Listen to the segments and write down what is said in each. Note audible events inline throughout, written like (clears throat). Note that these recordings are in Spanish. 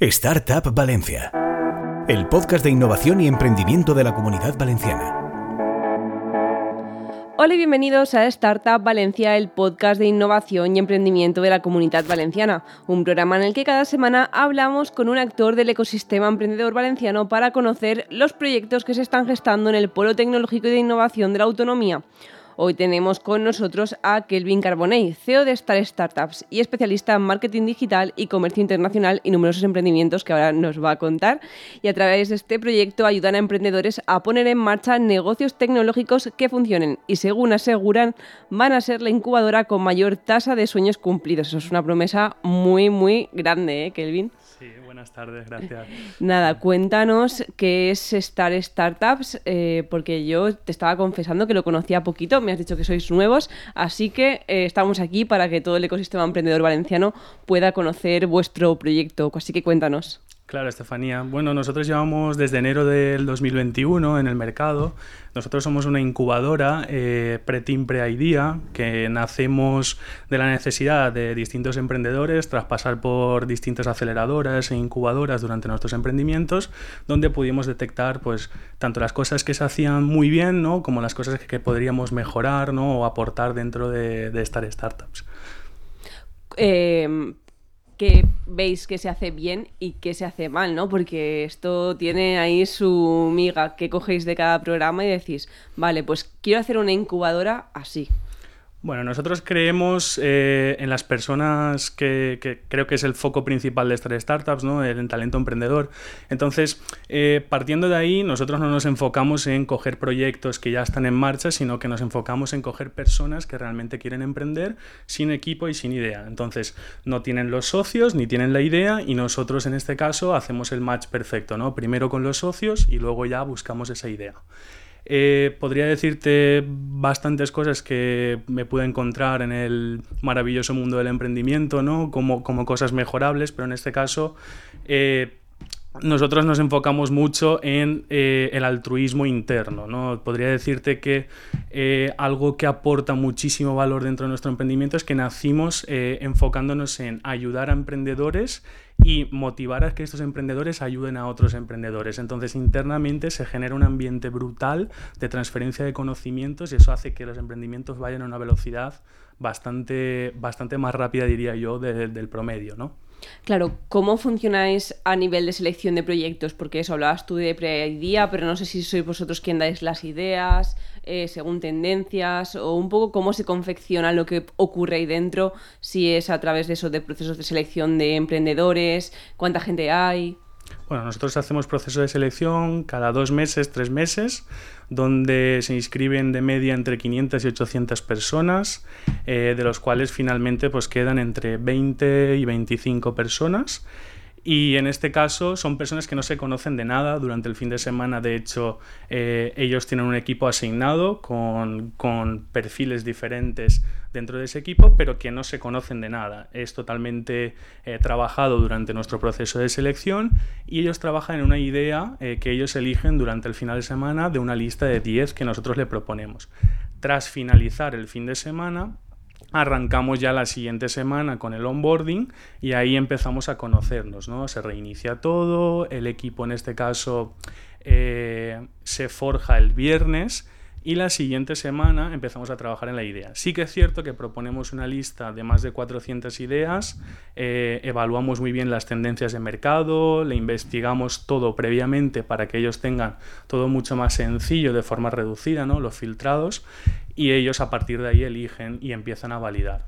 Startup Valencia, el podcast de innovación y emprendimiento de la comunidad valenciana. Hola y bienvenidos a Startup Valencia, el podcast de innovación y emprendimiento de la comunidad valenciana, un programa en el que cada semana hablamos con un actor del ecosistema emprendedor valenciano para conocer los proyectos que se están gestando en el polo tecnológico y de innovación de la autonomía. Hoy tenemos con nosotros a Kelvin Carbonell, CEO de Star Startups y especialista en marketing digital y comercio internacional y numerosos emprendimientos que ahora nos va a contar. Y a través de este proyecto ayudan a emprendedores a poner en marcha negocios tecnológicos que funcionen y según aseguran van a ser la incubadora con mayor tasa de sueños cumplidos. Eso es una promesa muy, muy grande, ¿eh, Kelvin? Buenas tardes, gracias. (laughs) Nada, cuéntanos qué es Star Startups, eh, porque yo te estaba confesando que lo conocía poquito, me has dicho que sois nuevos, así que eh, estamos aquí para que todo el ecosistema emprendedor valenciano pueda conocer vuestro proyecto, así que cuéntanos. Claro, Estefanía. Bueno, nosotros llevamos desde enero del 2021 en el mercado. Nosotros somos una incubadora eh, pre-team, pre-idea, que nacemos de la necesidad de distintos emprendedores tras pasar por distintas aceleradoras e incubadoras durante nuestros emprendimientos, donde pudimos detectar pues, tanto las cosas que se hacían muy bien ¿no? como las cosas que, podríamos mejorar ¿no? o aportar dentro de, de estas startups. Eh, qué veis que se hace bien y qué se hace mal, ¿no? Porque esto tiene ahí su miga que cogéis de cada programa y decís, vale, pues quiero hacer una incubadora así. Bueno, nosotros creemos eh, en las personas que, creo que es el foco principal de estas startups, ¿no? el talento emprendedor. Entonces, eh, partiendo de ahí, nosotros no nos enfocamos en coger proyectos que ya están en marcha, sino que nos enfocamos en coger personas que realmente quieren emprender sin equipo y sin idea. Entonces, no tienen los socios ni tienen la idea y nosotros en este caso hacemos el match perfecto, ¿no? Primero con los socios y luego ya buscamos esa idea. Eh, podría decirte bastantes cosas que me pude encontrar en el maravilloso mundo del emprendimiento, ¿no? Como, como cosas mejorables, pero en este caso eh, nosotros nos enfocamos mucho en eh, el altruismo interno. ¿no? Podría decirte que algo que aporta muchísimo valor dentro de nuestro emprendimiento es que nacimos enfocándonos en ayudar a emprendedores y motivar a que estos emprendedores ayuden a otros emprendedores. Entonces, internamente se genera un ambiente brutal de transferencia de conocimientos y eso hace que los emprendimientos vayan a una velocidad bastante, bastante más rápida, diría yo, del promedio, ¿no? Claro, ¿cómo funcionáis a nivel de selección de proyectos? Porque eso hablabas tú de pre-idea, pero no sé si sois vosotros quien dais las ideas, eh, según tendencias, o un poco cómo se confecciona lo que ocurre ahí dentro, si es a través de eso, de procesos de selección de emprendedores, cuánta gente hay. Bueno, nosotros hacemos proceso de selección cada dos meses, tres meses, donde se inscriben de media entre 500 y 800 personas, eh, de los cuales finalmente pues quedan entre 20 y 25 personas. Y en este caso son personas que no se conocen de nada. Durante el fin de semana, de hecho, eh, ellos tienen un equipo asignado con, con, perfiles diferentes dentro de ese equipo, pero que no se conocen de nada. Es totalmente eh, trabajado durante nuestro proceso de selección y ellos trabajan en una idea eh, que ellos eligen durante el final de semana de una lista de 10 que nosotros le proponemos. Tras finalizar el fin de semana, arrancamos ya la siguiente semana con el onboarding y ahí empezamos a conocernos, ¿no? Se reinicia todo, el equipo en este caso eh, se forja el viernes y la siguiente semana empezamos a trabajar en la idea. Sí que es cierto que proponemos una lista de más de 400 ideas, eh, evaluamos muy bien las tendencias de mercado, le investigamos todo previamente para que ellos tengan todo mucho más sencillo de forma reducida, ¿no? los filtrados, y ellos a partir de ahí eligen y empiezan a validar.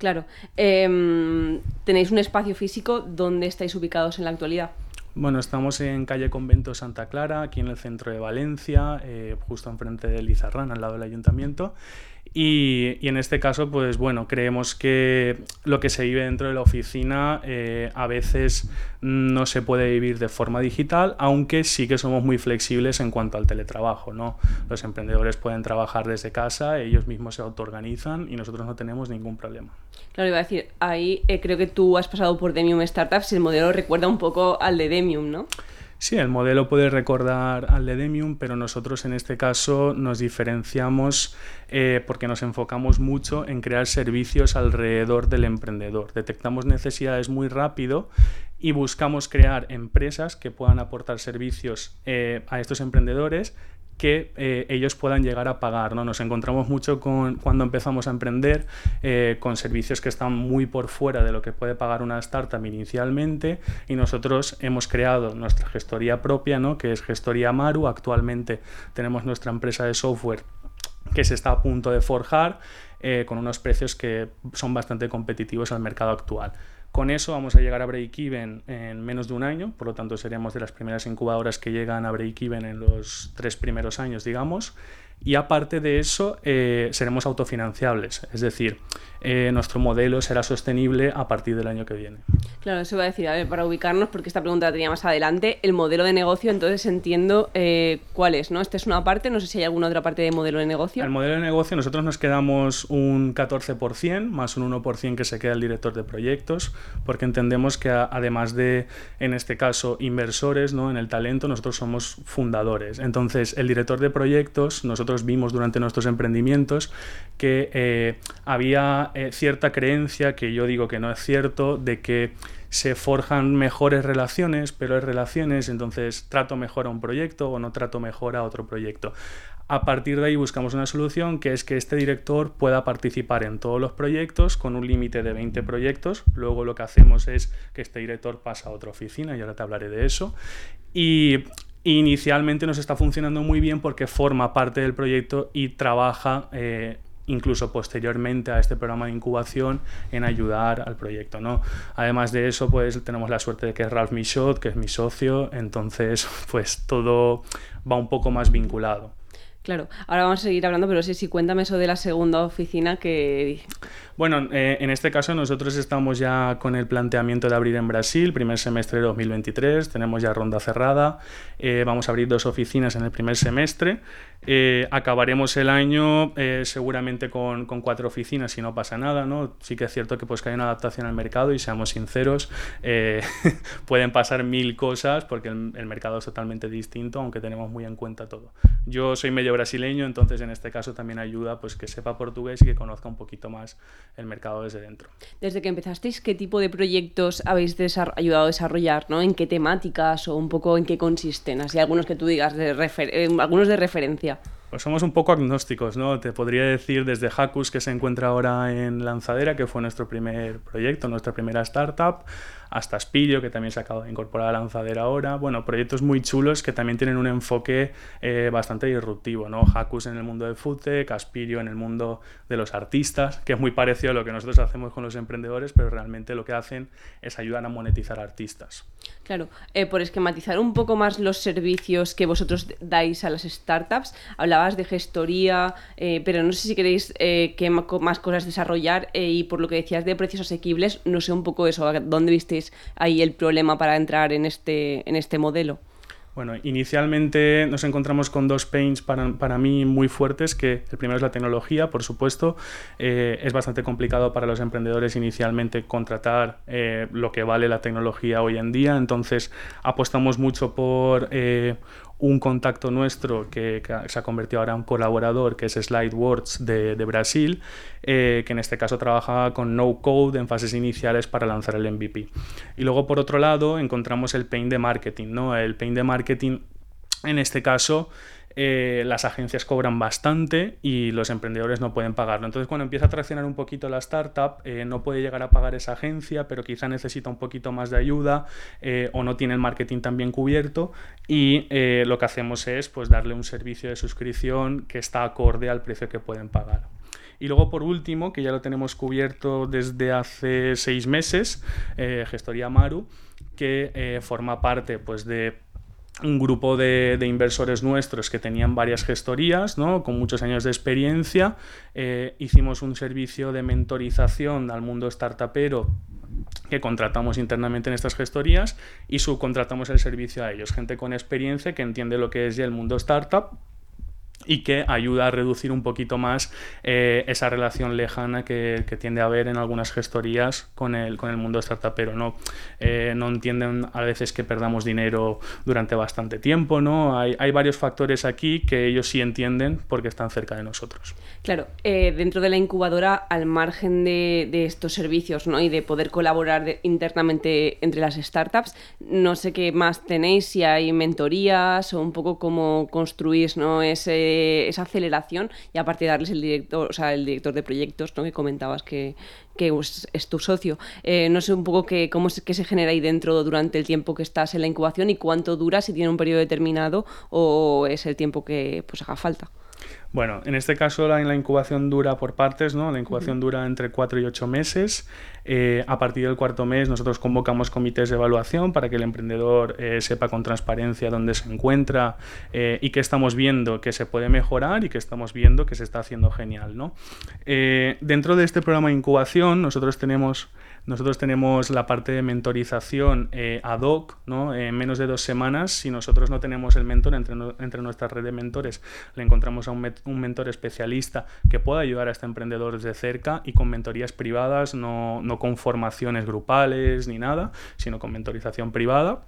Claro. Em, ¿Tenéis un espacio físico donde estáis ubicados en la actualidad? Bueno, estamos en calle Convento Santa Clara, aquí en el centro de Valencia, eh, justo enfrente de Lizarrán, al lado del ayuntamiento. Y, en este caso, pues bueno, creemos que lo que se vive dentro de la oficina eh, a veces no se puede vivir de forma digital, aunque sí que somos muy flexibles en cuanto al teletrabajo, ¿no? Los emprendedores pueden trabajar desde casa, ellos mismos se autoorganizan y nosotros no tenemos ningún problema. Claro, iba a decir, ahí eh, creo que tú has pasado por Demium Startups y el modelo recuerda un poco al de Demium, ¿no? Sí, el modelo puede recordar al de Demium, pero nosotros en este caso nos diferenciamos eh, porque nos enfocamos mucho en crear servicios alrededor del emprendedor. Detectamos necesidades muy rápido y buscamos crear empresas que puedan aportar servicios eh, a estos emprendedores que eh, ellos puedan llegar a pagar. ¿no? Nos encontramos mucho con, cuando empezamos a emprender eh, con servicios que están muy por fuera de lo que puede pagar una startup inicialmente y nosotros hemos creado nuestra gestoría propia, ¿no? que es Gestoría Maru. Actualmente tenemos nuestra empresa de software que se está a punto de forjar eh, con unos precios que son bastante competitivos al mercado actual. Con eso vamos a llegar a break-even en menos de un año, por lo tanto seríamos de las primeras incubadoras que llegan a break-even en los tres primeros años, digamos. Y aparte de eso, eh, seremos autofinanciables, es decir, eh, nuestro modelo será sostenible a partir del año que viene. Claro, eso iba a decir, a ver, para ubicarnos, porque esta pregunta la tenía más adelante, el modelo de negocio, entonces entiendo eh, cuál es, ¿no? Esta es una parte, no sé si hay alguna otra parte de modelo de negocio. El modelo de negocio, nosotros nos quedamos un 14%, más un 1% que se queda el director de proyectos, porque entendemos que además de, en este caso, inversores ¿no? en el talento, nosotros somos fundadores. Entonces, el director de proyectos, nosotros vimos durante nuestros emprendimientos que eh, había eh, cierta creencia, que yo digo que no es cierto, de que se forjan mejores relaciones, pero hay relaciones, entonces trato mejor a un proyecto o no trato mejor a otro proyecto. A partir de ahí buscamos una solución que es que este director pueda participar en todos los proyectos con un límite de 20 proyectos. Luego lo que hacemos es que este director pasa a otra oficina, y ahora te hablaré de eso. Y inicialmente nos está funcionando muy bien porque forma parte del proyecto y trabaja eh, incluso posteriormente a este programa de incubación en ayudar al proyecto. ¿no? Además de eso, pues tenemos la suerte de que es Ralph Michaud, que es mi socio, entonces (laughs) pues todo va un poco más vinculado. Claro, ahora vamos a seguir hablando, pero sí, sí, cuéntame eso de la segunda oficina que... Bueno, eh, en este caso nosotros estamos ya con el planteamiento de abrir en Brasil, primer semestre de 2023, tenemos ya ronda cerrada, eh, vamos a abrir dos oficinas en el primer semestre, eh, acabaremos el año seguramente con, cuatro oficinas si no pasa nada, ¿no? Sí que es cierto que pues hay una adaptación al mercado y seamos sinceros, (laughs) pueden pasar mil cosas porque el, mercado es totalmente distinto, aunque tenemos muy en cuenta todo. Yo soy medio brasileño, entonces en este caso también ayuda pues que sepa portugués y que conozca un poquito más el mercado desde dentro. Desde que empezasteis, ¿qué tipo de proyectos habéis ayudado a desarrollar? ¿no? ¿En qué temáticas o un poco en qué consisten? Así algunos que tú digas, de eh, algunos de referencia. Pues somos un poco agnósticos, ¿no? Te podría decir desde Hackus, que se encuentra ahora en Lanzadera, que fue nuestro primer proyecto, nuestra primera startup, hasta Aspirio, que también se acaba de incorporar a Lanzadera ahora. Bueno, proyectos muy chulos que también tienen un enfoque eh, bastante disruptivo, ¿no? Hackus en el mundo de Foodtech, Aspirio en el mundo de los artistas, que es muy parecido a lo que nosotros hacemos con los emprendedores, pero realmente lo que hacen es ayudar a monetizar artistas. Claro, eh, por esquematizar un poco más los servicios que vosotros dais a las startups, hablabas de gestoría, eh, pero no sé si queréis qué más cosas desarrollar y por lo que decías de precios asequibles, no sé un poco eso, ¿dónde ahí el problema para entrar en este, en este modelo? Bueno, inicialmente nos encontramos con dos pains para, para, mí muy fuertes, que el primero es la tecnología, por supuesto. Eh, es bastante complicado para los emprendedores inicialmente contratar eh, lo que vale la tecnología hoy en día, entonces apostamos mucho por eh, un contacto nuestro que, se ha convertido ahora en colaborador, que es SlideWords de, de Brasil, eh, que en este caso trabaja con no code en fases iniciales para lanzar el MVP. Y luego, por otro lado, encontramos el pain de marketing. ¿no? El pain de marketing, en este caso, eh, las agencias cobran bastante y los emprendedores no pueden pagarlo. Entonces, cuando empieza a traccionar un poquito la startup, eh, no puede llegar a pagar esa agencia, pero quizá necesita un poquito más de ayuda eh, o no tiene el marketing tan bien cubierto. Y lo que hacemos es pues, darle un servicio de suscripción que está acorde al precio que pueden pagar. Y luego, por último, que ya lo tenemos cubierto desde hace seis meses, Gestoría Maru, que forma parte pues, de un grupo de, inversores nuestros que tenían varias gestorías, ¿no? con muchos años de experiencia. Eh, hicimos un servicio de mentorización al mundo startupero que contratamos internamente en estas gestorías y subcontratamos el servicio a ellos. Gente con experiencia que entiende lo que es ya el mundo startup y que ayuda a reducir un poquito más eh, esa relación lejana que, tiende a haber en algunas gestorías con el, con el mundo startupero. ¿no? Eh, no entienden a veces que perdamos dinero durante bastante tiempo. ¿no? Hay, hay, varios factores aquí que ellos sí entienden porque están cerca de nosotros. Claro, eh, dentro de la incubadora, al margen de, de, estos servicios ¿no? y de poder colaborar internamente entre las startups, no sé qué más tenéis, si hay mentorías o un poco cómo construís ¿no? ese esa aceleración y aparte darles el director, o sea, el director de proyectos, ¿no? que comentabas que, es, tu socio. Eh, no sé un poco qué, cómo se, qué se genera ahí dentro durante el tiempo que estás en la incubación y cuánto dura, si tiene un periodo determinado o es el tiempo que pues haga falta. Bueno, en este caso la, la incubación dura por partes, ¿no? La incubación dura entre 4 y 8 meses. Eh, a partir del cuarto mes nosotros convocamos comités de evaluación para que el emprendedor eh, sepa con transparencia dónde se encuentra eh, y que estamos viendo que se puede mejorar y que estamos viendo que se está haciendo genial. ¿no? dentro de este programa de incubación nosotros tenemos nosotros tenemos la parte de mentorización eh, ad hoc, ¿no? en menos de dos semanas. Si nosotros no tenemos el mentor entre, entre nuestra red de mentores, le encontramos a un, un, mentor especialista que pueda ayudar a este emprendedor desde cerca y con mentorías privadas, no, no con formaciones grupales ni nada, sino con mentorización privada.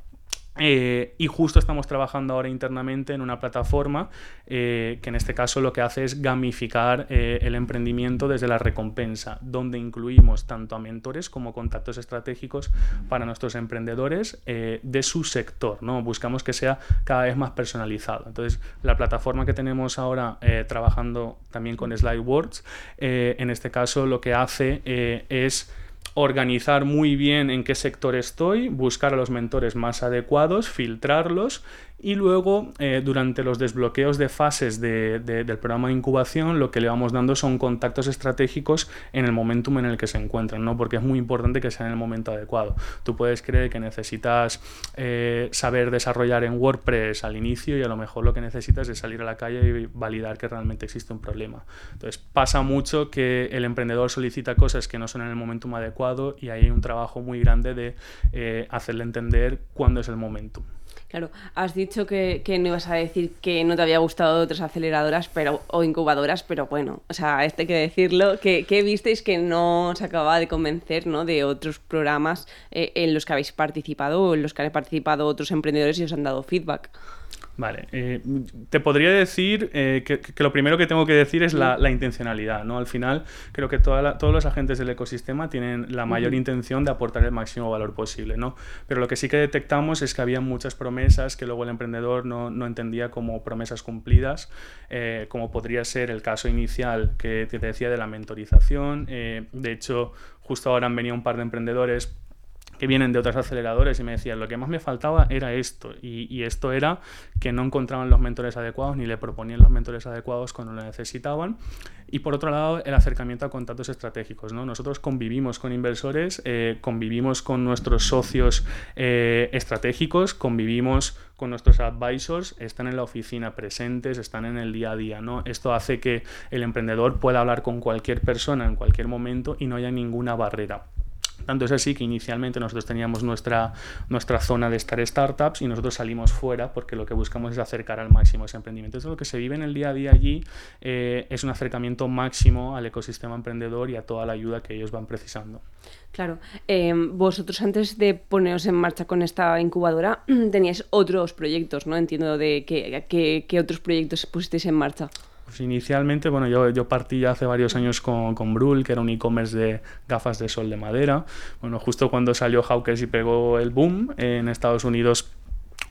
Eh, y justo estamos trabajando ahora internamente en una plataforma eh, que en este caso lo que hace es gamificar eh, el emprendimiento desde la recompensa, donde incluimos tanto a mentores como contactos estratégicos para nuestros emprendedores de su sector. ¿no? Buscamos que sea cada vez más personalizado. Entonces, la plataforma que tenemos ahora trabajando también con SlideWords, en este caso lo que hace es organizar muy bien en qué sector estoy, buscar a los mentores más adecuados, filtrarlos y luego, eh, durante los desbloqueos de fases del programa de incubación, lo que le vamos dando son contactos estratégicos en el momentum en el que se encuentran, ¿no? porque es muy importante que sea en el momento adecuado. Tú puedes creer que necesitas eh, saber desarrollar en WordPress al inicio y a lo mejor lo que necesitas es salir a la calle y validar que realmente existe un problema. Entonces, pasa mucho que el emprendedor solicita cosas que no son en el momentum adecuado y hay un trabajo muy grande de eh, hacerle entender cuándo es el momentum. Claro, has dicho que, no ibas a decir que no te había gustado otras aceleradoras pero, o incubadoras, pero bueno, o sea, este hay que decirlo, que, visteis que no se acababa de convencer ¿no? de otros programas eh, en los que habéis participado o en los que han participado otros emprendedores y os han dado feedback. Vale, eh, te podría decir eh, que, lo primero que tengo que decir es la, intencionalidad, ¿no? Al final creo que todos los agentes del ecosistema tienen la mayor intención de aportar el máximo valor posible, ¿no? Pero lo que sí que detectamos es que había muchas promesas que luego el emprendedor no, entendía como promesas cumplidas, eh, como podría ser el caso inicial que te decía de la mentorización. de hecho, justo ahora han venido un par de emprendedores que vienen de otras aceleradores y me decían, lo que más me faltaba era esto. Y, esto era que no encontraban los mentores adecuados ni le proponían los mentores adecuados cuando lo necesitaban. Y por otro lado, el acercamiento a contactos estratégicos. ¿no? Nosotros convivimos con inversores, eh, convivimos con nuestros socios eh, estratégicos, convivimos con nuestros advisors, están en la oficina presentes, están en el día a día. ¿no? Esto hace que el emprendedor pueda hablar con cualquier persona en cualquier momento y no haya ninguna barrera. Tanto es así que inicialmente nosotros teníamos nuestra, nuestra zona de estar startups y nosotros salimos fuera porque lo que buscamos es acercar al máximo ese emprendimiento. Entonces lo que se vive en el día a día allí eh, es un acercamiento máximo al ecosistema emprendedor y a toda la ayuda que ellos van precisando. Claro, em, vosotros antes de poneros en marcha con esta incubadora (clears throat) teníais otros proyectos, ¿no? Entiendo de qué, qué otros proyectos pusisteis en marcha. Pues inicialmente, bueno, yo, yo partí ya hace varios años con, con Brul, que era un e-commerce de gafas de sol de madera. Bueno, justo cuando salió Hawkers y pegó el boom en Estados Unidos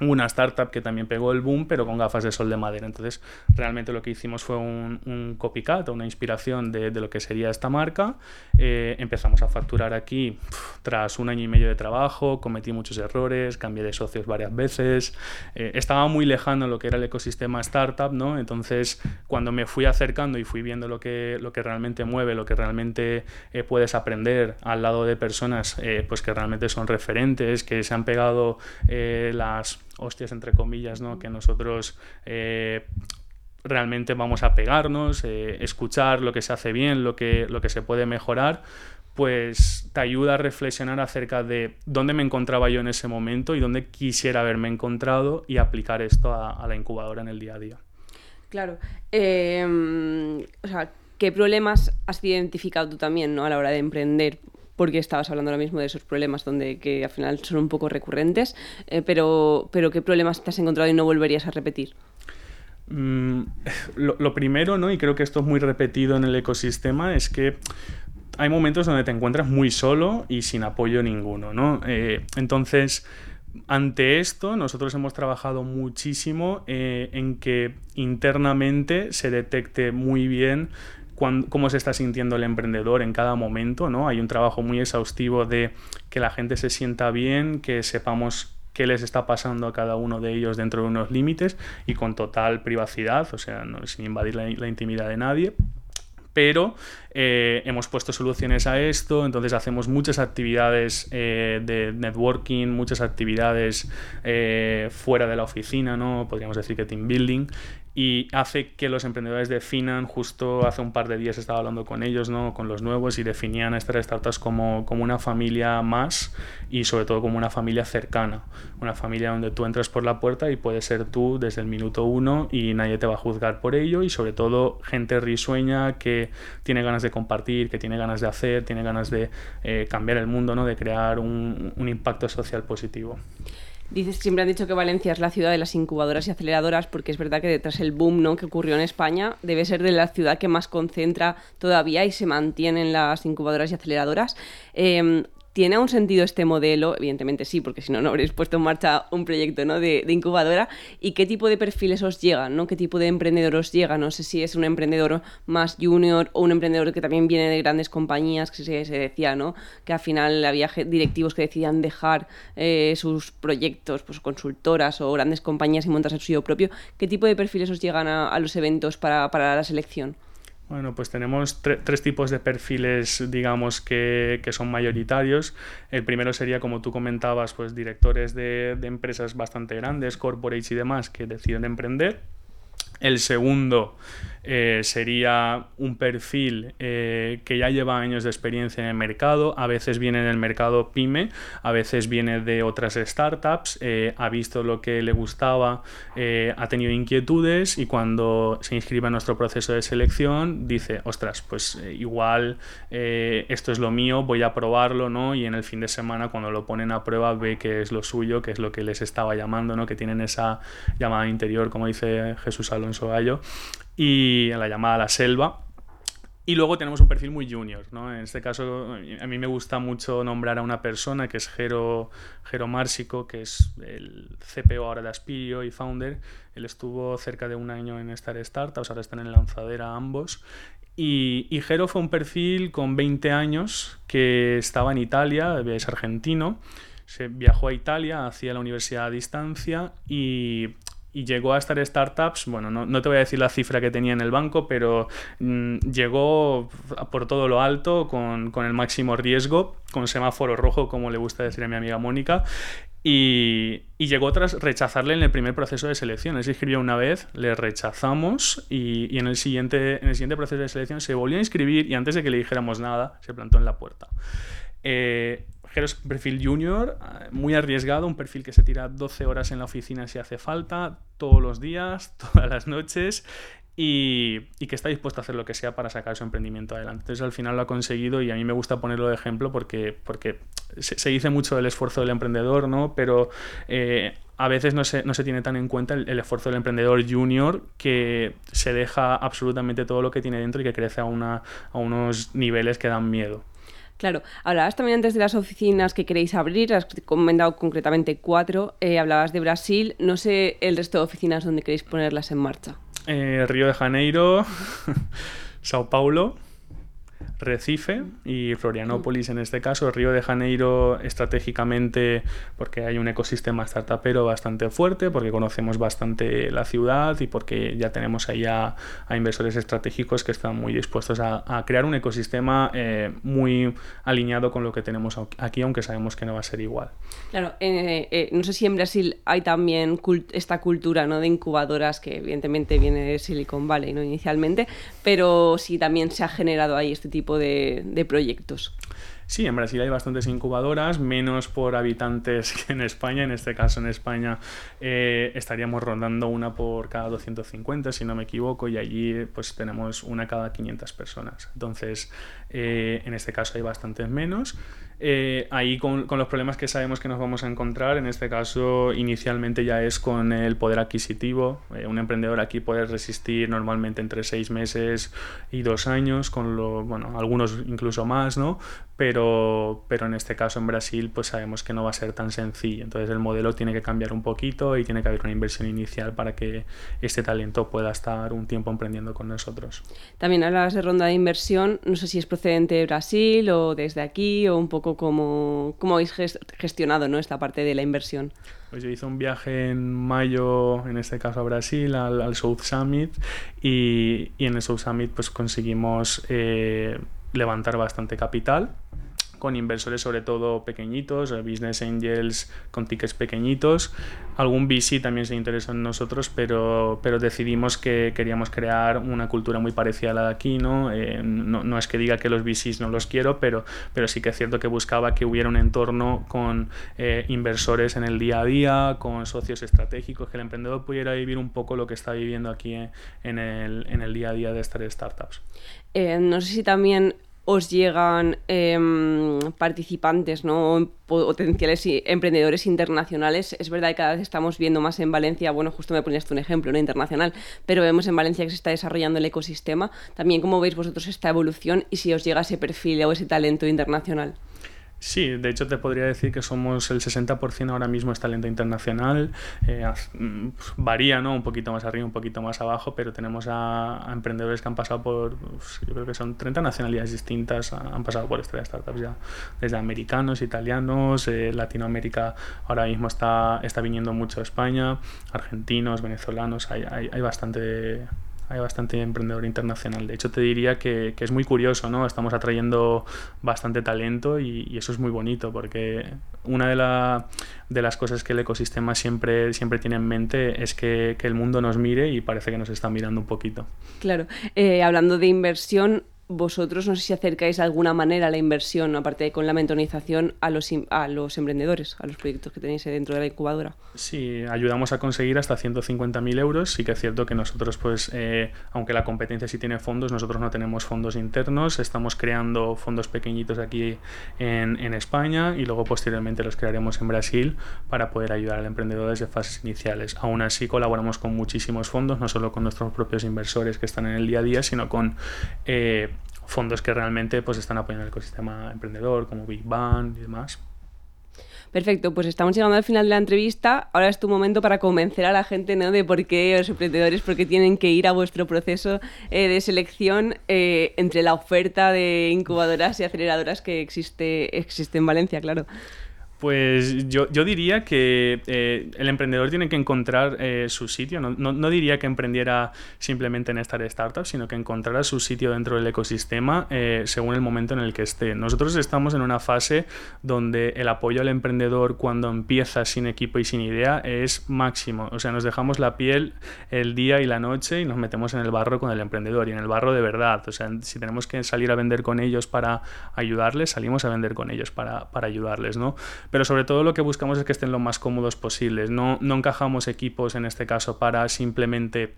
una startup que también pegó el boom, pero con gafas de sol de madera. Entonces, realmente lo que hicimos fue un, un copycat, una inspiración de, de, lo que sería esta marca. Eh, empezamos a facturar aquí tras un año y medio de trabajo, cometí muchos errores, cambié de socios varias veces, eh, estaba muy lejano lo que era el ecosistema startup, ¿no? Entonces, cuando me fui acercando y fui viendo lo que, lo que realmente mueve, lo que realmente eh, puedes aprender al lado de personas pues que realmente son referentes, que se han pegado las hostias entre comillas, ¿no? que nosotros eh, realmente vamos a pegarnos, eh, escuchar lo que se hace bien, lo que, lo que se puede mejorar, pues te ayuda a reflexionar acerca de dónde me encontraba yo en ese momento y dónde quisiera haberme encontrado y aplicar esto a, la incubadora en el día a día. Claro. Em, o sea, ¿qué problemas has identificado tú también ¿no? a la hora de emprender? Porque estabas hablando ahora mismo de esos problemas donde que al final son un poco recurrentes, eh, pero, pero ¿qué problemas te has encontrado y no volverías a repetir? Mm, (laughs) lo, primero, ¿no? y creo que esto es muy repetido en el ecosistema, es que hay momentos donde te encuentras muy solo y sin apoyo ninguno. ¿no? Eh, entonces, ante esto, nosotros hemos trabajado muchísimo eh, en que internamente se detecte muy bien cómo se está sintiendo el emprendedor en cada momento, ¿no? Hay un trabajo muy exhaustivo de que la gente se sienta bien, que sepamos qué les está pasando a cada uno de ellos dentro de unos límites y con total privacidad, o sea, sin invadir la intimidad de nadie pero eh, hemos puesto soluciones a esto, entonces hacemos muchas actividades eh, de networking, muchas actividades eh, fuera de la oficina, ¿no? Podríamos decir que team building, y hace que los emprendedores definan, justo hace un par de días estaba hablando con ellos, ¿no? con los nuevos, y definían estas startups como, como una familia más y sobre todo como una familia cercana, una familia donde tú entras por la puerta y puedes ser tú desde el minuto uno y nadie te va a juzgar por ello y sobre todo gente risueña que tiene ganas de compartir, que tiene ganas de hacer, tiene ganas de eh, cambiar el mundo, ¿no? de crear un impacto social positivo. Dices, siempre han dicho que Valencia es la ciudad de las incubadoras y aceleradoras, porque es verdad que detrás el boom ¿no? que ocurrió en España debe ser de la ciudad que más concentra todavía y se mantienen las incubadoras y aceleradoras. Eh, ¿Tiene un sentido este modelo? Evidentemente sí, porque si no, no habréis puesto en marcha un proyecto ¿no? de, incubadora. ¿Y qué tipo de perfiles os llegan? ¿no? ¿Qué tipo de emprendedor os llega? No sé si es un emprendedor más junior o un emprendedor que también viene de grandes compañías, que se, decía, ¿no? Que al final había directivos que decidían dejar eh, sus proyectos, pues consultoras o grandes compañías y montarse el suyo propio. ¿Qué tipo de perfiles os llegan a, los eventos para, para la selección? Bueno, pues tenemos tres tipos de perfiles, digamos, que, que, son mayoritarios. El primero sería, como tú comentabas, pues directores de, de empresas bastante grandes, corporates y demás, que deciden emprender. El segundo eh, sería un perfil eh, que ya lleva años de experiencia en el mercado, a veces viene del mercado pyme, a veces viene de otras startups, eh, ha visto lo que le gustaba, ha tenido inquietudes y cuando se inscribe en nuestro proceso de selección dice, ostras, pues igual esto es lo mío, voy a probarlo, ¿no? Y en el fin de semana cuando lo ponen a prueba ve que es lo suyo, que es lo que les estaba llamando, ¿no? Que tienen esa llamada interior, como dice Jesús Alonso Gallo, y en la llamada La Selva. Y luego tenemos un perfil muy junior, ¿no? En este caso, a mí me gusta mucho nombrar a una persona que es Jero, Jero Mársico, que es el CPO ahora de Aspirio y founder. Él estuvo cerca de un año en Star Startups, ahora están en lanzadera ambos. Y, y Jero fue un perfil con 20 años que estaba en Italia, es argentino. Se viajó a Italia, hacía la universidad a distancia y y llegó a estar startups, bueno, no, te voy a decir la cifra que tenía en el banco, pero mm, llegó por todo lo alto, con, el máximo riesgo, con semáforo rojo, como le gusta decir a mi amiga Mónica, y, llegó tras rechazarle en el primer proceso de selección. Él se inscribió una vez, le rechazamos y, en, el siguiente, en el siguiente proceso de selección se volvió a inscribir y antes de que le dijéramos nada, se plantó en la puerta. Eh, Es un perfil junior, eh, muy arriesgado, un perfil que se tira 12 horas en la oficina si hace falta, todos los días, (laughs) todas las noches, y, que está dispuesto a hacer lo que sea para sacar su emprendimiento adelante. Entonces al final lo ha conseguido y a mí me gusta ponerlo de ejemplo porque, porque se, dice mucho del esfuerzo del emprendedor, ¿no? Pero eh, a veces no se, no se, tiene tan en cuenta el, el, esfuerzo del emprendedor junior que se deja absolutamente todo lo que tiene dentro y que crece a, una, a unos niveles que dan miedo. Claro, hablabas también antes de las oficinas que queréis abrir, has comentado concretamente cuatro, eh, hablabas de Brasil, no sé el resto de oficinas donde queréis ponerlas en marcha. Eh, Río de Janeiro, (laughs) Sao Paulo, Recife y Florianópolis en este caso. Río de Janeiro estratégicamente porque hay un ecosistema startupero bastante fuerte, porque conocemos bastante la ciudad y porque ya tenemos ahí a, inversores estratégicos que están muy dispuestos a, crear un ecosistema eh, muy alineado con lo que tenemos aquí, aunque sabemos que no va a ser igual. Claro, eh, eh, no sé si en Brasil hay también esta cultura ¿no? de incubadoras que evidentemente viene de Silicon Valley ¿no? inicialmente, pero si también se ha generado ahí este tipo de, proyectos. Sí, en Brasil hay bastantes incubadoras, menos por habitantes (laughs) que en España. En este caso, en España eh, estaríamos rondando una por cada 250, si no me equivoco, y allí pues tenemos una cada 500 personas. Entonces, eh, en este caso hay bastantes menos. Eh, ahí con, los problemas que sabemos que nos vamos a encontrar, en este caso inicialmente ya es con el poder adquisitivo. Eh, un emprendedor aquí puede resistir normalmente entre seis meses y dos años, con lo, bueno, algunos incluso más, ¿no? Pero, pero en este caso en Brasil pues sabemos que no va a ser tan sencillo. Entonces el modelo tiene que cambiar un poquito y tiene que haber una inversión inicial para que este talento pueda estar un tiempo emprendiendo con nosotros. También hablas de ronda de inversión, no sé si es procedente de Brasil o desde aquí o un poco cómo, habéis gestionado ¿no? esta parte de la inversión. Pues yo hice un viaje en mayo, en este caso a Brasil, al, South Summit, y, en el South Summit pues conseguimos eh, levantar bastante capital con inversores sobre todo pequeñitos, eh, business angels con tickets pequeñitos. Algún VC también se interesó en nosotros, pero, pero decidimos que queríamos crear una cultura muy parecida a la de aquí. ¿no? Eh, no, es que diga que los VCs no los quiero, pero, pero sí que es cierto que buscaba que hubiera un entorno con eh, inversores en el día a día, con socios estratégicos, que el emprendedor pudiera vivir un poco lo que está viviendo aquí en el, en el día a día de estas startups. no sé si también os llegan em, participantes ¿no? potenciales emprendedores internacionales. Es verdad que cada vez estamos viendo más en Valencia, bueno, justo me ponías un ejemplo ¿no? internacional, pero vemos en Valencia que se está desarrollando el ecosistema. También cómo veis vosotros esta evolución y si os llega ese perfil o ese talento internacional. Sí, de hecho te podría decir que somos el 60% ahora mismo es talento internacional. Eh, mm, varía, ¿no? Un poquito más arriba, un poquito más abajo, pero tenemos a, emprendedores que han pasado por, pues, yo creo que son 30 nacionalidades distintas, han pasado por estas startups ya, desde americanos, italianos, eh, Latinoamérica ahora mismo está, está viniendo mucho a España, argentinos, venezolanos, hay, hay, hay bastante hay bastante emprendedor internacional. De hecho, te diría que, es muy curioso, ¿no? Estamos atrayendo bastante talento y, eso es muy bonito porque una de, de, las cosas que el ecosistema siempre, siempre tiene en mente es que, el mundo nos mire y parece que nos está mirando un poquito. Claro. Eh, hablando de inversión, vosotros no sé si acercáis de alguna manera la inversión, aparte de con la mentonización, a los, a los emprendedores, a los proyectos que tenéis dentro de la incubadora. Sí, ayudamos a conseguir hasta 150.000 euros. Sí que es cierto que nosotros, pues, eh, aunque la competencia sí tiene fondos, nosotros no tenemos fondos internos. Estamos creando fondos pequeñitos aquí en, en España y luego posteriormente los crearemos en Brasil para poder ayudar al emprendedor desde fases iniciales. Aún así, colaboramos con muchísimos fondos, no solo con nuestros propios inversores que están en el día a día, sino con... Eh, fondos que realmente pues, están apoyando el ecosistema emprendedor, como Big Bang y demás. Perfecto, pues estamos llegando al final de la entrevista. Ahora es tu momento para convencer a la gente ¿no? de por qué los emprendedores, por qué tienen que ir a vuestro proceso eh, de selección eh, entre la oferta de incubadoras y aceleradoras que existe, existe en Valencia, claro. Pues yo, yo diría que eh, el emprendedor tiene que encontrar eh, su sitio. No, no, diría que emprendiera simplemente en estar startup, sino que encontrara su sitio dentro del ecosistema eh, según el momento en el que esté. Nosotros estamos en una fase donde el apoyo al emprendedor cuando empieza sin equipo y sin idea es máximo. O sea, nos dejamos la piel el día y la noche y nos metemos en el barro con el emprendedor y en el barro de verdad. O sea, si tenemos que salir a vender con ellos para ayudarles, salimos a vender con ellos para, para ayudarles, ¿no? Pero sobre todo lo que buscamos es que estén lo más cómodos posibles. No, no encajamos equipos en este caso para simplemente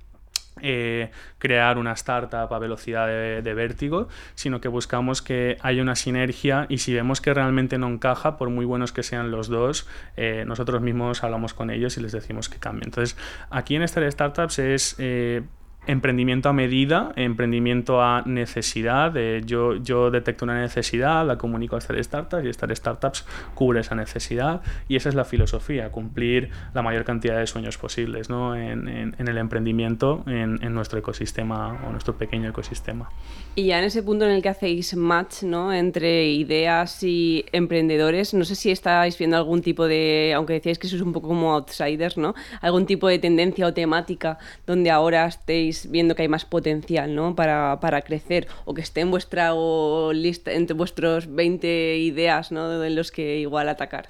eh, crear una startup a velocidad de, vértigo, sino que buscamos que haya una sinergia y si vemos que realmente no encaja, por muy buenos que sean los dos, eh, nosotros mismos hablamos con ellos y les decimos que cambien. Entonces, aquí en Star Startups es eh, emprendimiento a medida, emprendimiento a necesidad. yo, yo detecto una necesidad, la comunico a Star Startups y Star Startups cubre esa necesidad y esa es la filosofía, cumplir la mayor cantidad de sueños posibles ¿no? en, en, el emprendimiento, en, en, nuestro ecosistema o nuestro pequeño ecosistema. Y ya en ese punto en el que hacéis match ¿no? entre ideas y emprendedores, no sé si estáis viendo algún tipo de, aunque decíais que sois un poco como outsiders, ¿no? algún tipo de tendencia o temática donde ahora estéis viendo que hay más potencial ¿no? para, para crecer o que esté en vuestra lista, entre vuestros 20 ideas ¿no? en los que igual atacar?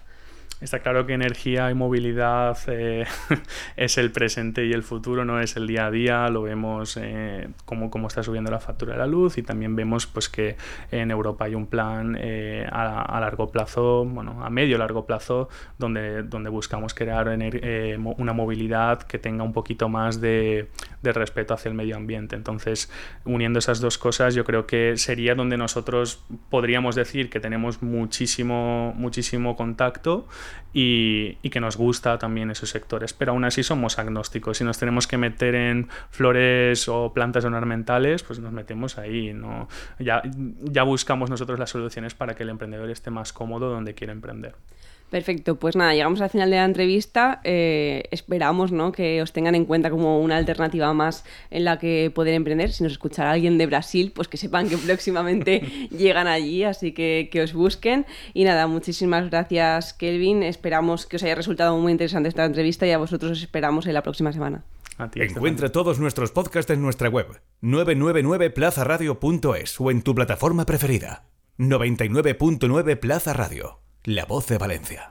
Está claro que energía y movilidad eh, (laughs) es el presente y el futuro, no es el día a día. Lo vemos eh, como cómo, está subiendo la factura de la luz y también vemos pues, que en Europa hay un plan eh, a, largo plazo, bueno, a medio largo plazo, donde, donde buscamos crear una movilidad que tenga un poquito más de, de respeto hacia el medio ambiente. Entonces, uniendo esas dos cosas, yo creo que sería donde nosotros podríamos decir que tenemos muchísimo, muchísimo contacto y, que nos gusta también esos sectores. Pero aún así somos agnósticos. Si nos tenemos que meter en flores o plantas ornamentales, pues nos metemos ahí. ¿no? Ya, ya buscamos nosotros las soluciones para que el emprendedor esté más cómodo donde quiere emprender. Perfecto, pues nada, llegamos al final de la entrevista. Eh, esperamos ¿no? que os tengan en cuenta como una alternativa más en la que poder emprender. Si nos escuchará alguien de Brasil, pues que sepan que próximamente (laughs) llegan allí, así que que os busquen. Y nada, muchísimas gracias, Kelvin. Esperamos que os haya resultado muy interesante esta entrevista y a vosotros os esperamos en la próxima semana. Encuentra todos nuestros podcasts en nuestra web 999plazaradio.es o en tu plataforma preferida. 99.9 Plaza Radio la voz de Valencia.